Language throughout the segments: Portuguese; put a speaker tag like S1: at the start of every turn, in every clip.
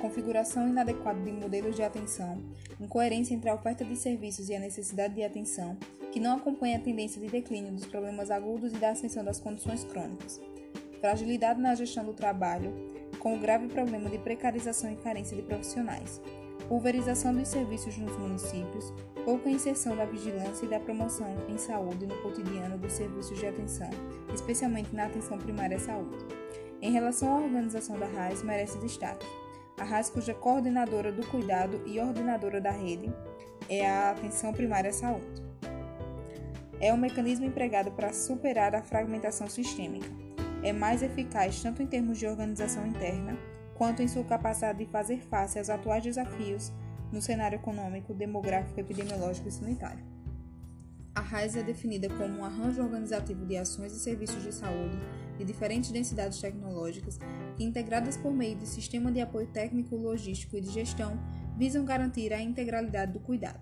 S1: configuração inadequada de modelos de atenção, incoerência entre a oferta de serviços e a necessidade de atenção, que não acompanha a tendência de declínio dos problemas agudos e da ascensão das condições crônicas, fragilidade na gestão do trabalho, com o grave problema de precarização e carência de profissionais, pulverização dos serviços nos municípios, pouca inserção da vigilância e da promoção em saúde no cotidiano dos serviços de atenção, especialmente na atenção primária à saúde. Em relação à organização da RAIS, merece destaque. A RAIS, cuja coordenadora do cuidado e ordenadora da rede é a atenção primária à saúde. É um mecanismo empregado para superar a fragmentação sistêmica. É mais eficaz tanto em termos de organização interna, quanto em sua capacidade de fazer face aos atuais desafios no cenário econômico, demográfico, epidemiológico e sanitário. A RAIS é definida como um arranjo organizativo de ações e serviços de saúde de diferentes densidades tecnológicas que, integradas por meio de sistema de apoio técnico, logístico e de gestão, visam garantir a integralidade do cuidado.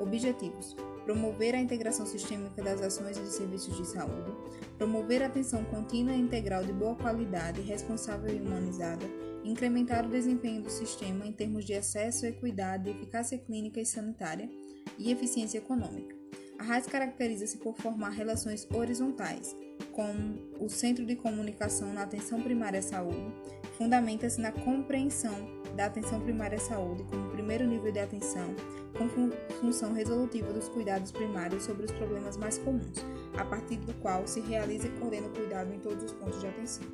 S1: Objetivos: promover a integração sistêmica das ações e serviços de saúde, promover a atenção contínua e integral de boa qualidade, responsável e humanizada, incrementar o desempenho do sistema em termos de acesso, equidade, eficácia clínica e sanitária e eficiência econômica. A RAIS caracteriza-se por formar relações horizontais com o Centro de Comunicação na Atenção Primária à Saúde, fundamenta-se na compreensão da atenção primária à saúde como primeiro nível de atenção, com função resolutiva dos cuidados primários sobre os problemas mais comuns, a partir do qual se realiza e coordena o cuidado em todos os pontos de atenção.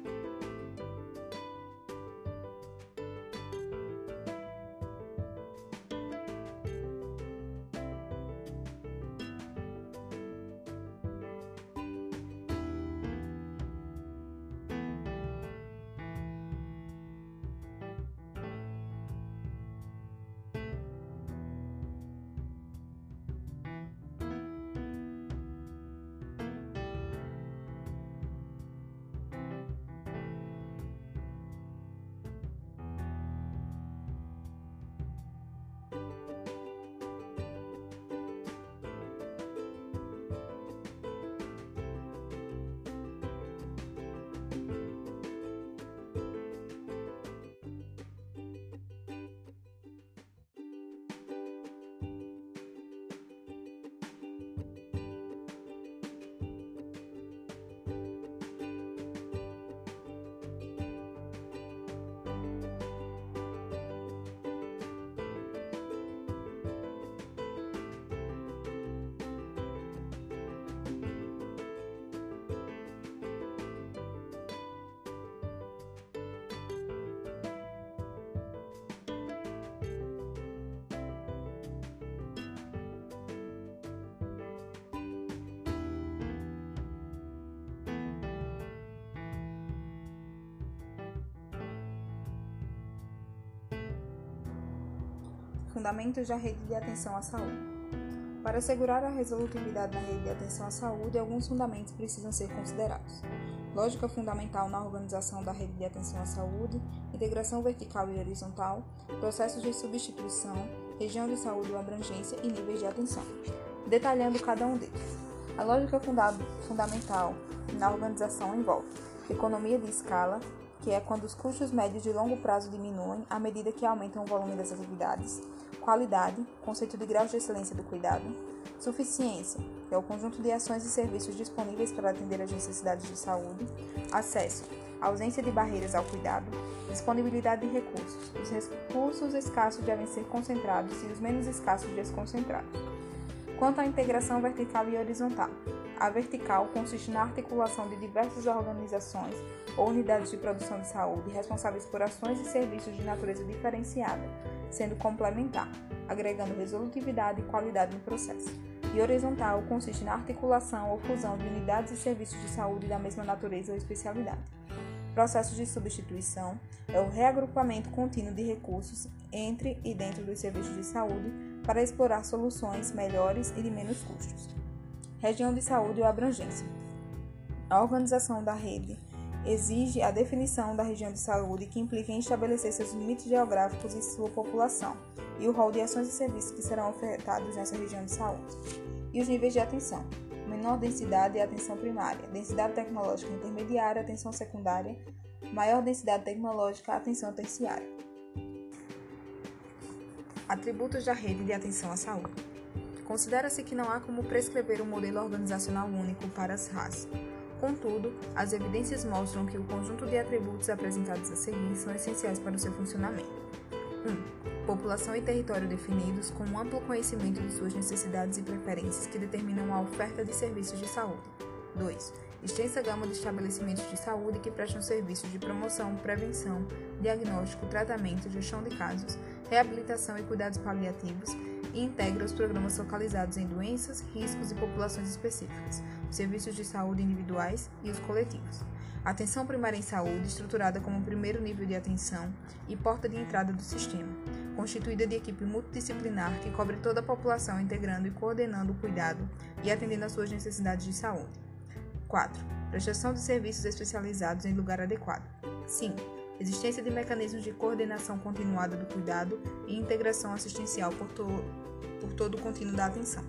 S1: Fundamentos da rede de atenção à saúde. Para assegurar a resolutividade na rede de atenção à saúde, alguns fundamentos precisam ser considerados. Lógica fundamental na organização da rede de atenção à saúde, integração vertical e horizontal, processos de substituição, região de saúde ou abrangência e níveis de atenção. Detalhando cada um deles. A lógica fundamental na organização envolve economia de escala, que é quando os custos médios de longo prazo diminuem à medida que aumentam o volume das atividades, qualidade, conceito de grau de excelência do cuidado, suficiência, que é o conjunto de ações e serviços disponíveis para atender às necessidades de saúde, acesso, ausência de barreiras ao cuidado, disponibilidade de recursos, os recursos escassos devem ser concentrados e os menos escassos desconcentrados. Quanto à integração vertical e horizontal, a vertical consiste na articulação de diversas organizações ou unidades de produção de saúde responsáveis por ações e serviços de natureza diferenciada, sendo complementar, agregando resolutividade e qualidade no processo. E horizontal consiste na articulação ou fusão de unidades e serviços de saúde da mesma natureza ou especialidade. Processo de substituição é o reagrupamento contínuo de recursos entre e dentro dos serviços de saúde para explorar soluções melhores e de menos custos. Região de saúde ou abrangência. A organização da rede exige a definição da região de saúde que implica em estabelecer seus limites geográficos e sua população, e o rol de ações e serviços que serão ofertados nessa região de saúde. E os níveis de atenção menor densidade é atenção primária, densidade tecnológica intermediária, atenção secundária, maior densidade tecnológica, atenção terciária. Atributos da rede de atenção à saúde. Considera-se que não há como prescrever um modelo organizacional único para as RAS. Contudo, as evidências mostram que o conjunto de atributos apresentados a seguir são essenciais para o seu funcionamento. 1. População e território definidos com um amplo conhecimento de suas necessidades e preferências que determinam a oferta de serviços de saúde. 2. Extensa gama de estabelecimentos de saúde que prestam serviços de promoção, prevenção, diagnóstico, tratamento, gestão de casos, reabilitação e cuidados paliativos e integra os programas focalizados em doenças, riscos e populações específicas, os serviços de saúde individuais e os coletivos. atenção primária em saúde, estruturada como o primeiro nível de atenção e porta de entrada do sistema, constituída de equipe multidisciplinar que cobre toda a população, integrando e coordenando o cuidado e atendendo às suas necessidades de saúde. 4. Prestação de serviços especializados em lugar adequado. 5 existência de mecanismos de coordenação continuada do cuidado e integração assistencial por, to por todo o contínuo da atenção.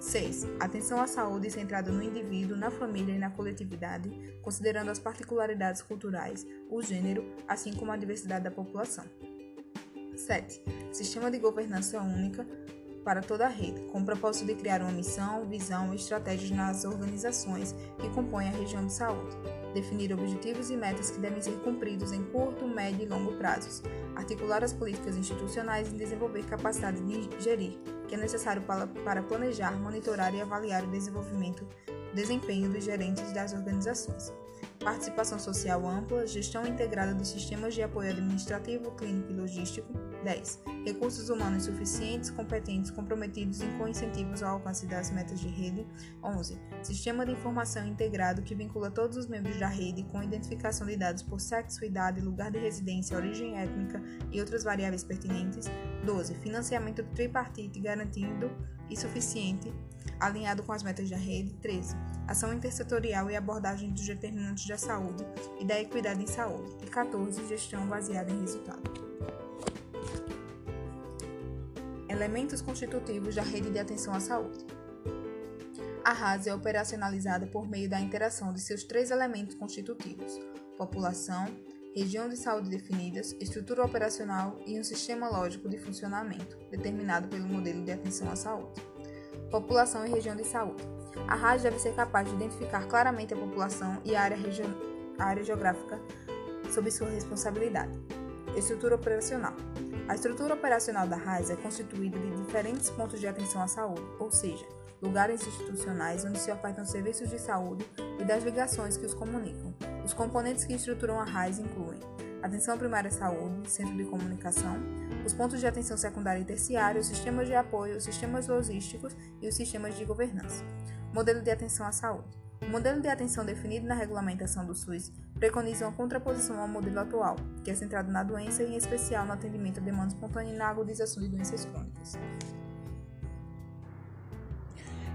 S1: 6. Atenção à saúde centrada no indivíduo, na família e na coletividade, considerando as particularidades culturais, o gênero, assim como a diversidade da população. 7. Sistema de governança única para toda a rede, com o propósito de criar uma missão, visão e estratégias nas organizações que compõem a região de saúde definir objetivos e metas que devem ser cumpridos em curto, médio e longo prazos, articular as políticas institucionais e desenvolver capacidade de gerir, que é necessário para planejar, monitorar e avaliar o desenvolvimento, desempenho dos gerentes das organizações participação social ampla, gestão integrada dos sistemas de apoio administrativo, clínico e logístico. 10. Recursos humanos suficientes, competentes, comprometidos e com incentivos ao alcance das metas de rede. 11. Sistema de informação integrado que vincula todos os membros da rede com identificação de dados por sexo, idade, lugar de residência, origem étnica e outras variáveis pertinentes. 12. Financiamento tripartite garantido e suficiente alinhado com as metas da rede. 13. Ação intersetorial e abordagem dos determinantes da saúde e da equidade em saúde. E 14. Gestão baseada em resultado. Elementos constitutivos da rede de atenção à saúde. A RAS é operacionalizada por meio da interação de seus três elementos constitutivos: população, região de saúde definidas, estrutura operacional e um sistema lógico de funcionamento, determinado pelo modelo de atenção à saúde população e região de saúde. A rádio deve ser capaz de identificar claramente a população e a área, a área geográfica sob sua responsabilidade. Estrutura operacional. A estrutura operacional da RAIS é constituída de diferentes pontos de atenção à saúde, ou seja, lugares institucionais onde se ofertam serviços de saúde e das ligações que os comunicam. Os componentes que estruturam a RAIS incluem atenção primária à saúde, centro de comunicação, os pontos de atenção secundária e terciária, os sistemas de apoio, os sistemas logísticos e os sistemas de governança. Modelo de atenção à saúde. O modelo de atenção definido na regulamentação do SUS preconiza uma contraposição ao modelo atual, que é centrado na doença e, em especial, no atendimento à demanda espontânea e na agudização de doenças crônicas.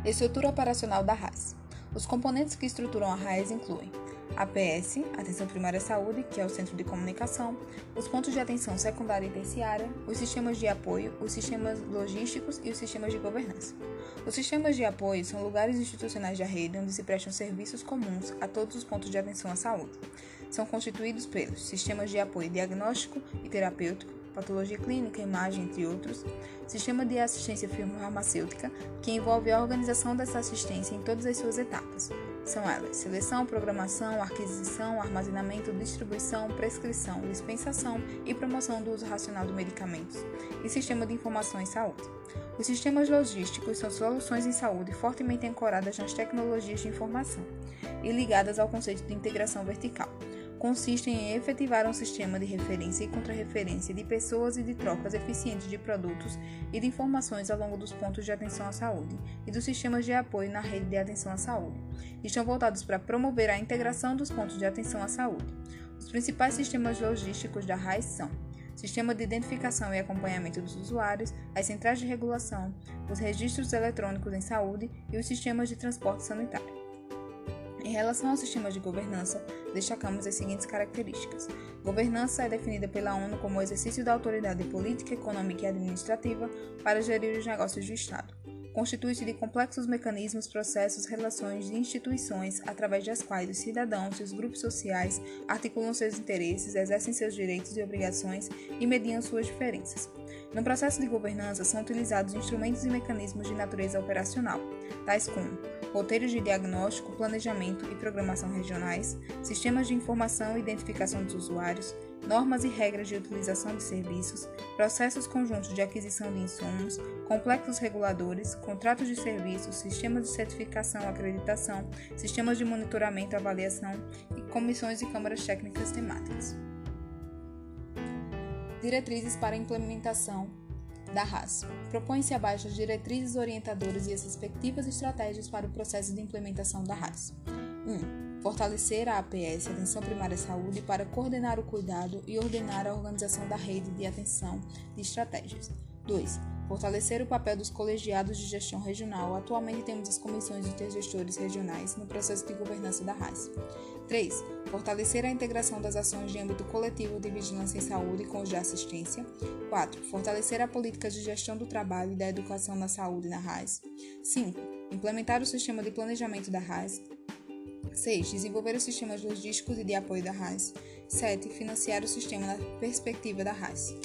S1: Estrutura operacional da RAS. Os componentes que estruturam a RAS incluem APS, Atenção Primária à Saúde, que é o Centro de Comunicação, os pontos de atenção secundária e terciária, os sistemas de apoio, os sistemas logísticos e os sistemas de governança. Os sistemas de apoio são lugares institucionais da rede onde se prestam serviços comuns a todos os pontos de atenção à saúde. São constituídos pelos sistemas de apoio diagnóstico e terapêutico, patologia clínica, imagem, entre outros, sistema de assistência farmacêutica, que envolve a organização dessa assistência em todas as suas etapas. São elas: seleção, programação, aquisição, armazenamento, distribuição, prescrição, dispensação e promoção do uso racional de medicamentos, e sistema de informação em saúde. Os sistemas logísticos são soluções em saúde fortemente ancoradas nas tecnologias de informação e ligadas ao conceito de integração vertical consistem em efetivar um sistema de referência e contrarreferência de pessoas e de trocas eficientes de produtos e de informações ao longo dos pontos de atenção à saúde e dos sistemas de apoio na rede de atenção à saúde. Estão voltados para promover a integração dos pontos de atenção à saúde. Os principais sistemas logísticos da RAIS são Sistema de Identificação e Acompanhamento dos Usuários, as centrais de regulação, os registros eletrônicos em saúde e os sistemas de transporte sanitário. Em relação ao sistema de governança, destacamos as seguintes características. Governança é definida pela ONU como o exercício da autoridade política, econômica e administrativa para gerir os negócios do Estado. Constitui-se de complexos mecanismos, processos, relações e instituições através das quais os cidadãos e os grupos sociais articulam seus interesses, exercem seus direitos e obrigações e mediam suas diferenças. No processo de governança são utilizados instrumentos e mecanismos de natureza operacional, tais como roteiros de diagnóstico, planejamento e programação regionais, sistemas de informação e identificação dos usuários, normas e regras de utilização de serviços, processos conjuntos de aquisição de insumos, complexos reguladores, contratos de serviços, sistemas de certificação, acreditação, sistemas de monitoramento, avaliação e comissões e câmaras técnicas temáticas. Diretrizes para implementação da RAS. Propõe-se abaixo as diretrizes orientadoras e as respectivas estratégias para o processo de implementação da RAS. 1. Fortalecer a APS, Atenção Primária à Saúde, para coordenar o cuidado e ordenar a organização da rede de atenção de estratégias. 2. Fortalecer o papel dos colegiados de gestão regional. Atualmente temos as comissões intergestores regionais no processo de governança da RAS. 3. Fortalecer a integração das ações de âmbito coletivo de vigilância em saúde com os de assistência. 4. Fortalecer a política de gestão do trabalho e da educação na saúde na RAS. 5. Implementar o sistema de planejamento da RAS. 6. Desenvolver os sistemas logísticos e de apoio da RAS. 7. Financiar o sistema na perspectiva da RAS.